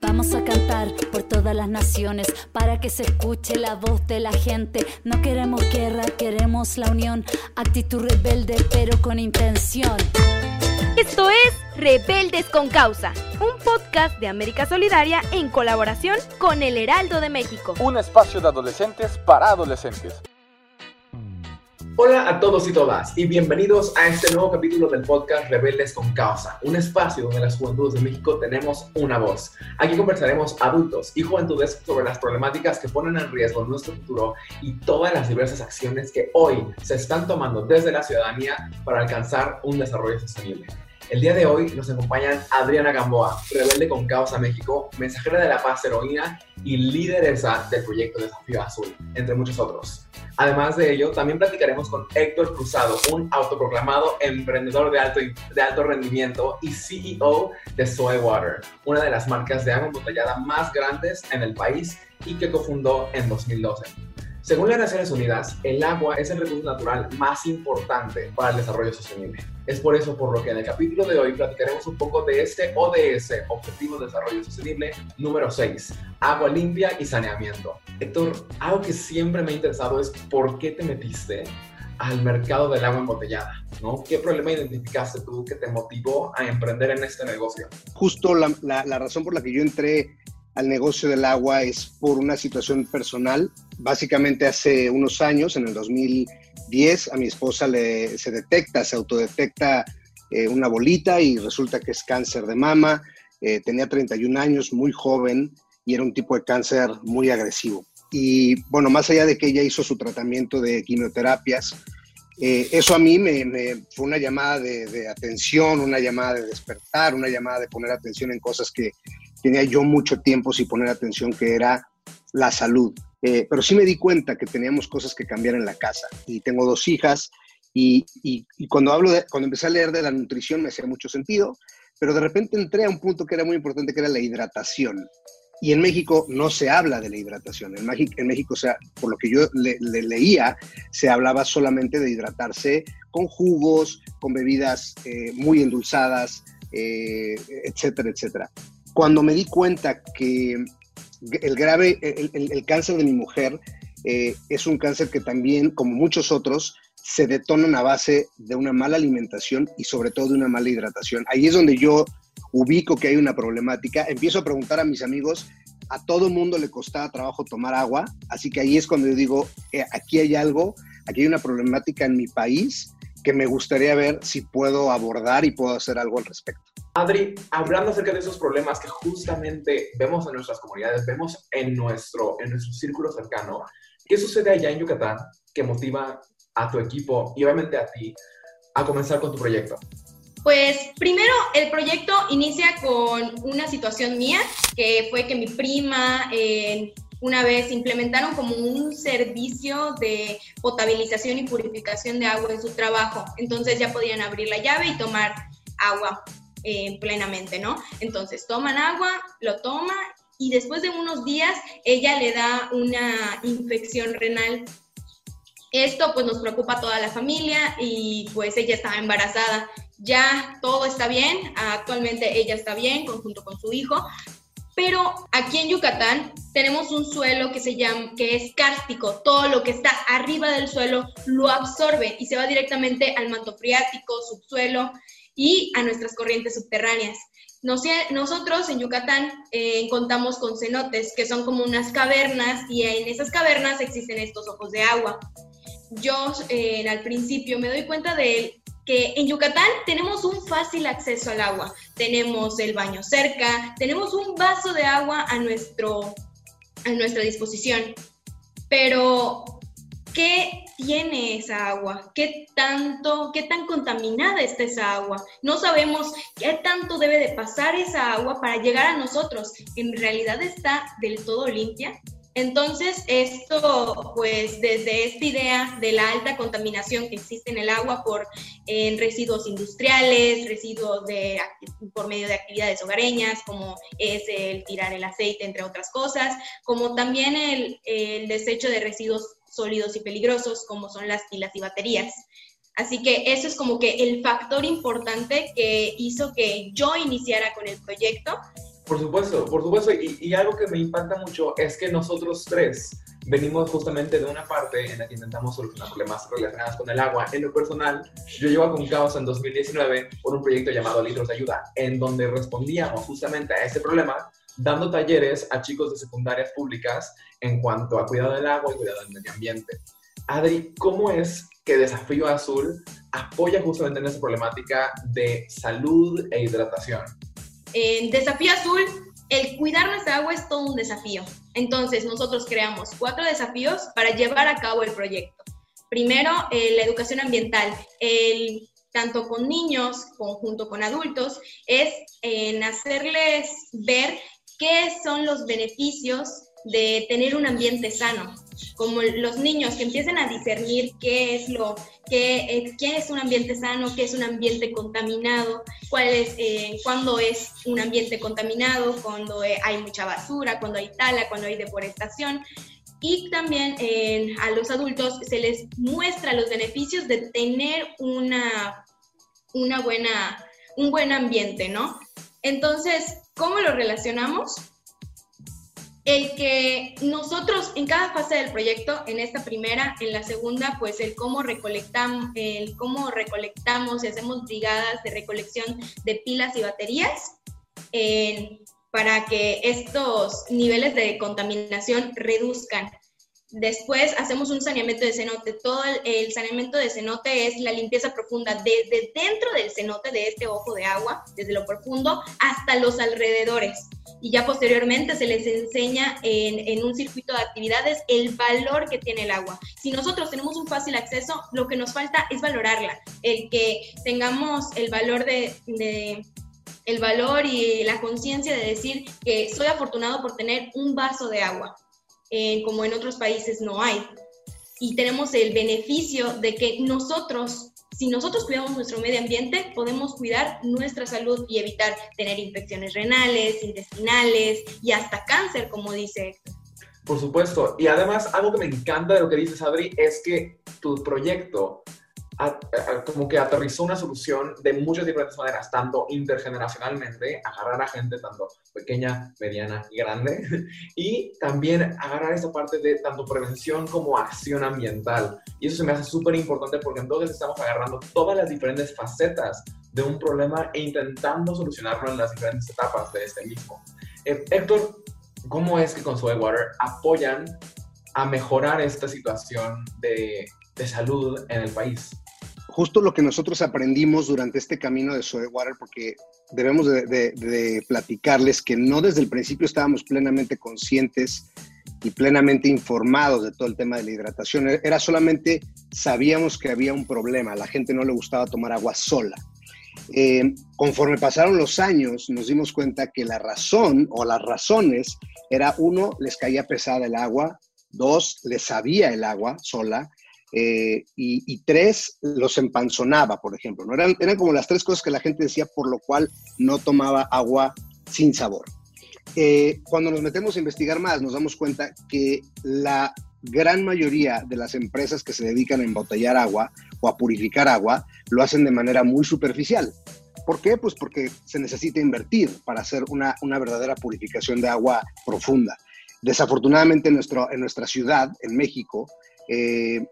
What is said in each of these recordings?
Vamos a cantar por todas las naciones para que se escuche la voz de la gente. No queremos guerra, queremos la unión. Actitud rebelde, pero con intención. Esto es Rebeldes con Causa, un podcast de América Solidaria en colaboración con El Heraldo de México. Un espacio de adolescentes para adolescentes. Hola a todos y todas y bienvenidos a este nuevo capítulo del podcast Rebeldes con Causa, un espacio donde las juventudes de México tenemos una voz. Aquí conversaremos adultos y juventudes sobre las problemáticas que ponen en riesgo nuestro futuro y todas las diversas acciones que hoy se están tomando desde la ciudadanía para alcanzar un desarrollo sostenible. El día de hoy nos acompañan Adriana Gamboa, rebelde con Causa México, mensajera de la paz heroína y lideresa del proyecto Desafío Azul, entre muchos otros. Además de ello, también platicaremos con Héctor Cruzado, un autoproclamado emprendedor de alto, de alto rendimiento y CEO de Soy Water, una de las marcas de agua embotellada más grandes en el país y que cofundó en 2012. Según las Naciones Unidas, el agua es el recurso natural más importante para el desarrollo sostenible. Es por eso por lo que en el capítulo de hoy platicaremos un poco de este ODS, Objetivo de Desarrollo Sostenible número 6, agua limpia y saneamiento. Héctor, algo que siempre me ha interesado es por qué te metiste al mercado del agua embotellada, ¿no? ¿Qué problema identificaste tú que te motivó a emprender en este negocio? Justo la, la, la razón por la que yo entré al negocio del agua es por una situación personal. Básicamente hace unos años, en el 2010, a mi esposa le, se detecta, se autodetecta eh, una bolita y resulta que es cáncer de mama. Eh, tenía 31 años, muy joven y era un tipo de cáncer muy agresivo. Y bueno, más allá de que ella hizo su tratamiento de quimioterapias, eh, eso a mí me, me, fue una llamada de, de, atención, una llamada de despertar, una llamada de poner atención en cosas que tenía yo mucho tiempo sin poner atención, que era la salud. Eh, pero sí me di cuenta que teníamos cosas que cambiar en la casa. Y tengo dos hijas y, y, y cuando, hablo de, cuando empecé a leer de la nutrición me hacía mucho sentido, pero de repente entré a un punto que era muy importante, que era la hidratación. Y en México no se habla de la hidratación. En, México, en México o sea, por lo que yo le, le, leía, se hablaba solamente de hidratarse con jugos, con bebidas eh, muy endulzadas, eh, etcétera, etcétera. Cuando me di cuenta que el grave, el, cáncer de mi mujer eh, es un cáncer que también, como muchos otros, se detonan a base de una mala alimentación y sobre todo de una mala hidratación. Ahí es donde yo ubico que hay una problemática, empiezo a preguntar a mis amigos, a todo mundo le costaba trabajo tomar agua, así que ahí es cuando yo digo, eh, aquí hay algo, aquí hay una problemática en mi país que me gustaría ver si puedo abordar y puedo hacer algo al respecto. Adri, hablando acerca de esos problemas que justamente vemos en nuestras comunidades, vemos en nuestro, en nuestro círculo cercano, ¿qué sucede allá en Yucatán que motiva a tu equipo y obviamente a ti a comenzar con tu proyecto? Pues primero el proyecto inicia con una situación mía, que fue que mi prima eh, una vez implementaron como un servicio de potabilización y purificación de agua en su trabajo. Entonces ya podían abrir la llave y tomar agua eh, plenamente, ¿no? Entonces toman agua, lo toma y después de unos días ella le da una infección renal esto pues nos preocupa a toda la familia y pues ella estaba embarazada. Ya todo está bien, actualmente ella está bien junto con su hijo, pero aquí en Yucatán tenemos un suelo que se llama que es kárstico, todo lo que está arriba del suelo lo absorbe y se va directamente al manto freático, subsuelo y a nuestras corrientes subterráneas. Nosotros en Yucatán eh, contamos con cenotes, que son como unas cavernas, y en esas cavernas existen estos ojos de agua. Yo eh, al principio me doy cuenta de que en Yucatán tenemos un fácil acceso al agua. Tenemos el baño cerca, tenemos un vaso de agua a, nuestro, a nuestra disposición. Pero, ¿qué tiene esa agua, qué tanto, qué tan contaminada está esa agua. No sabemos qué tanto debe de pasar esa agua para llegar a nosotros. ¿En realidad está del todo limpia? Entonces, esto, pues desde esta idea de la alta contaminación que existe en el agua por residuos industriales, residuos de, por medio de actividades hogareñas, como es el tirar el aceite, entre otras cosas, como también el, el desecho de residuos sólidos y peligrosos, como son las pilas y baterías. Así que eso es como que el factor importante que hizo que yo iniciara con el proyecto por supuesto, por supuesto. Y, algo que me impacta mucho es que nosotros tres venimos justamente de una parte en la que intentamos solucionar problemas relacionados con el agua. En lo personal, yo llevo con Caos en 2019 por un proyecto llamado Litros de Ayuda, en donde respondíamos justamente a ese problema dando talleres a chicos de secundarias públicas en cuanto a cuidado del agua y cuidado del medio ambiente. Adri, ¿cómo es que Desafío Azul apoya justamente en esa problemática de salud e hidratación? En Desafío Azul, el cuidar nuestra agua es todo un desafío. Entonces, nosotros creamos cuatro desafíos para llevar a cabo el proyecto. Primero, eh, la educación ambiental. Tanto con niños como junto con adultos, es en hacerles ver qué son los beneficios de tener un ambiente sano como los niños que empiecen a discernir qué es lo, qué, qué es un ambiente sano, qué es un ambiente contaminado, cuál es, eh, cuándo es un ambiente contaminado, cuando eh, hay mucha basura, cuando hay tala, cuando hay deforestación. Y también eh, a los adultos se les muestra los beneficios de tener una, una buena, un buen ambiente, ¿no? Entonces, ¿cómo lo relacionamos? el que nosotros en cada fase del proyecto, en esta primera, en la segunda, pues el cómo recolectamos, el cómo recolectamos y hacemos brigadas de recolección de pilas y baterías para que estos niveles de contaminación reduzcan. Después hacemos un saneamiento de cenote. Todo el, saneamiento de cenote es la limpieza profunda desde dentro del cenote, de este ojo de agua, desde lo profundo, hasta los alrededores. Y ya posteriormente se les enseña en, un circuito de actividades el valor que tiene el agua. Si nosotros tenemos un fácil acceso, lo que nos falta es valorarla. El que tengamos el valor de el valor y la conciencia de decir que soy afortunado por tener un vaso de agua como en otros países no hay. Y tenemos el beneficio de que nosotros, si nosotros cuidamos nuestro medio ambiente, podemos cuidar nuestra salud y evitar tener infecciones renales, intestinales y hasta cáncer, como dice Héctor. Por supuesto. Y además, algo que me encanta de lo que dices, Adri, es que tu proyecto como que aterrizó una solución de muchas diferentes maneras, tanto intergeneracionalmente, agarrar a gente tanto pequeña, mediana y grande, y también agarrar esa parte de tanto prevención como acción ambiental. Y eso se me hace súper importante porque entonces estamos agarrando todas las diferentes facetas de un problema e intentando solucionarlo en las diferentes etapas de este mismo. Eh, Héctor, ¿cómo es que con Water apoyan a mejorar esta situación de, de salud en el país? Justo lo que nosotros aprendimos durante este camino de Water, porque debemos de, platicarles que no desde el principio estábamos plenamente conscientes y plenamente informados de todo el tema de la hidratación. Era solamente, sabíamos que había un problema, la gente no le gustaba tomar agua sola. Eh, conforme pasaron los años, nos dimos cuenta que la razón o las razones era, uno, les caía pesada el agua, dos, les sabía el agua sola, eh, y, tres, los empanzonaba, por ejemplo. ¿no? Eran, eran como las tres cosas que la gente decía por lo cual no tomaba agua sin sabor. Eh, cuando nos metemos a investigar más, nos damos cuenta que la gran mayoría de las empresas que se dedican a embotellar agua o a purificar agua lo hacen de manera muy superficial. ¿Por qué? Pues porque se necesita invertir para hacer una, una verdadera purificación de agua profunda. Desafortunadamente en, nuestro, en nuestra ciudad, en México, eh,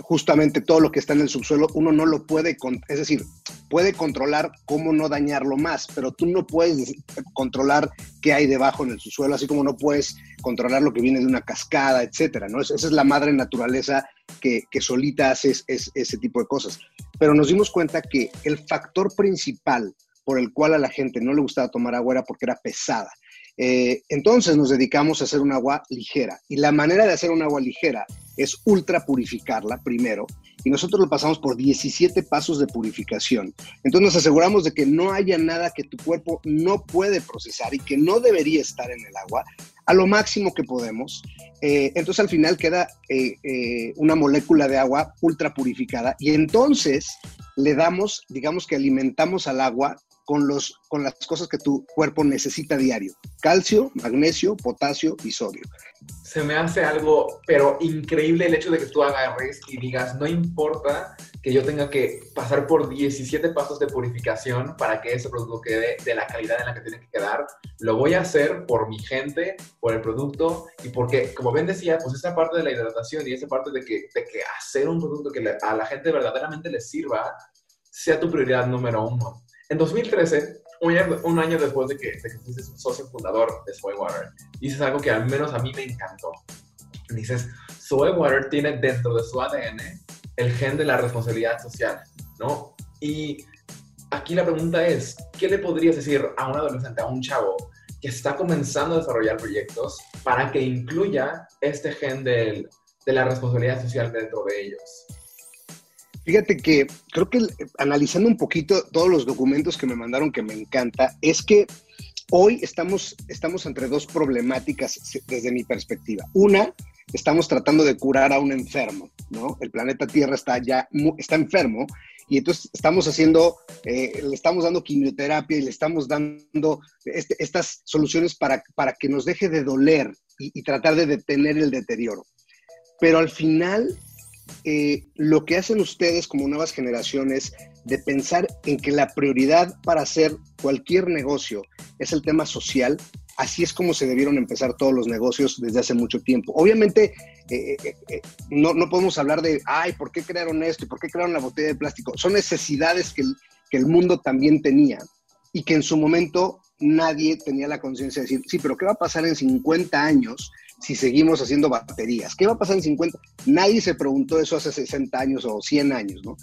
justamente todo lo que está en el subsuelo, uno no lo puede, es decir, puede controlar cómo no dañarlo más, pero tú no puedes controlar qué hay debajo en el subsuelo, así como no puedes controlar lo que viene de una cascada, etcétera, ¿no? Esa es la madre naturaleza que, solita hace ese tipo de cosas. Pero nos dimos cuenta que el factor principal por el cual a la gente no le gustaba tomar agua era porque era pesada. Eh, entonces nos dedicamos a hacer un agua ligera y la manera de hacer un agua ligera es ultra purificarla primero y nosotros lo pasamos por 17 pasos de purificación. Entonces nos aseguramos de que no haya nada que tu cuerpo no puede procesar y que no debería estar en el agua a lo máximo que podemos. Eh, entonces al final queda eh, una molécula de agua ultra purificada y entonces le damos, digamos que alimentamos al agua con, los, con las cosas que tu cuerpo necesita diario. Calcio, magnesio, potasio y sodio. Se me hace algo, pero increíble el hecho de que tú agarres y digas, no importa que yo tenga que pasar por 17 pasos de purificación para que ese producto quede de la calidad en la que tiene que quedar. Lo voy a hacer por mi gente, por el producto y porque, como Ben decía, pues esa parte de la hidratación y esa parte de que, de que hacer un producto que a la gente verdaderamente le sirva sea tu prioridad número uno. En 2013, un año, después de que, de que socio fundador de Soywater, dices algo que al menos a mí me encantó. Dices, Soywater tiene dentro de su ADN el gen de la responsabilidad social, ¿no? Y aquí la pregunta es, ¿qué le podrías decir a un adolescente, a un chavo que está comenzando a desarrollar proyectos para que incluya este gen de la responsabilidad social dentro de ellos? Fíjate que creo que analizando un poquito todos los documentos que me mandaron que me encanta, es que hoy estamos, estamos entre dos problemáticas desde mi perspectiva. Una, estamos tratando de curar a un enfermo, ¿no? El planeta Tierra está ya, está enfermo y entonces estamos haciendo, eh, le estamos dando quimioterapia y le estamos dando este, estas soluciones para, para que nos deje de doler y, y tratar de detener el deterioro. Pero al final eh, lo que hacen ustedes como nuevas generaciones de pensar en que la prioridad para hacer cualquier negocio es el tema social, así es como se debieron empezar todos los negocios desde hace mucho tiempo. Obviamente, eh, eh, no, no, podemos hablar de, ay, ¿por qué crearon esto? ¿Y por qué crearon la botella de plástico? Son necesidades que que el mundo también tenía y que en su momento nadie tenía la conciencia de decir, sí, pero ¿qué va a pasar en 50 años si seguimos haciendo baterías? ¿Qué va a pasar en 50? Nadie se preguntó eso hace 60 años o 100 años, ¿no?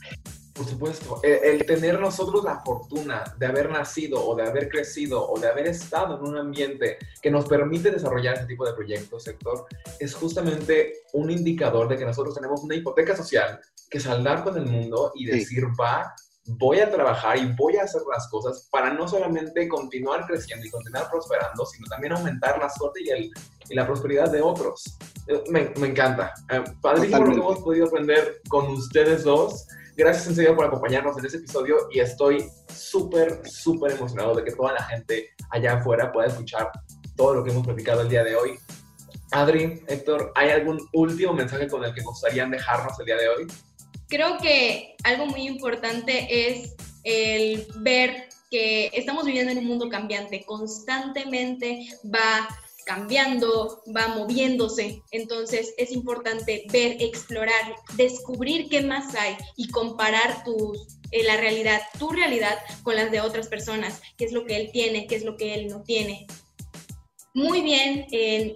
Por supuesto, el, tener nosotros la fortuna de haber nacido o de haber crecido o de haber estado en un ambiente que nos permite desarrollar este tipo de proyectos, sector, es justamente un indicador de que nosotros tenemos una hipoteca social que saldar con el mundo y decir, va, voy a trabajar y voy a hacer las cosas para no solamente continuar creciendo y continuar prosperando, sino también aumentar la suerte y, el, y la prosperidad de otros. Eh, me, me encanta. Eh, padrísimo lo que hemos podido aprender con ustedes dos. Gracias en serio por acompañarnos en este episodio y estoy súper, súper emocionado de que toda la gente allá afuera pueda escuchar todo lo que hemos platicado el día de hoy. Adri, Héctor, ¿hay algún último mensaje con el que gustarían dejarnos el día de hoy? creo que algo muy importante es el ver que estamos viviendo en un mundo cambiante, constantemente va cambiando, va moviéndose. Entonces es importante ver, explorar, descubrir qué más hay y comparar tus, eh, la realidad, tu realidad con las de otras personas, qué es lo que él tiene, qué es lo que él no tiene. Muy bien,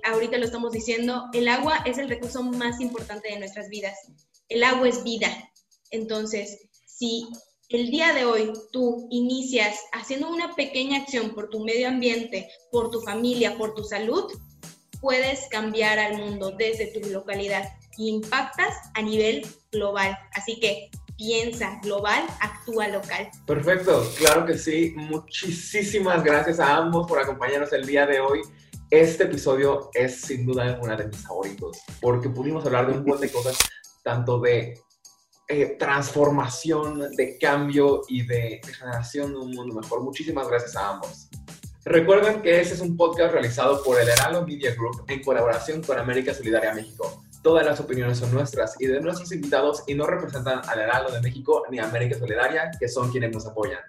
ahorita lo estamos diciendo, el agua es el recurso más importante de nuestras vidas el agua es vida. Entonces, si el día de hoy tú inicias haciendo una pequeña acción por tu medio ambiente, por tu familia, por tu salud, puedes cambiar al mundo desde tu localidad y impactas a nivel global. Así que piensa global, actúa local. Perfecto, claro que sí. Muchísimas gracias a ambos por acompañarnos el día de hoy. Este episodio es sin duda una de mis favoritos porque pudimos hablar de un montón de cosas tanto de eh, transformación, de cambio y de, generación de un mundo mejor. Muchísimas gracias a ambos. Recuerden que este es un podcast realizado por el Heraldo Media Group en colaboración con América Solidaria México. Todas las opiniones son nuestras y de nuestros invitados y no representan al Heraldo de México ni a América Solidaria, que son quienes nos apoyan.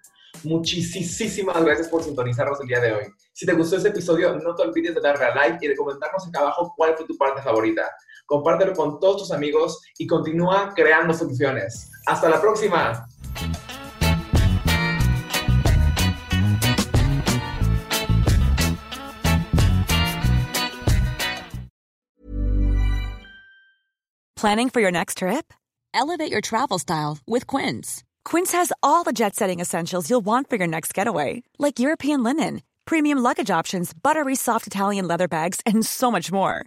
Muchísimas gracias por sintonizarnos el día de hoy. Si te gustó este episodio, no te olvides de darle a like y de comentarnos acá abajo cuál fue tu parte favorita compártelo con todos tus amigos y continúa creando soluciones. Hasta la próxima. Planning for your next trip? Elevate your travel style with Quince. Quince has all the jet setting essentials you'll want for your next getaway, like European linen premium luggage options, buttery soft Italian leather bags, and so much more.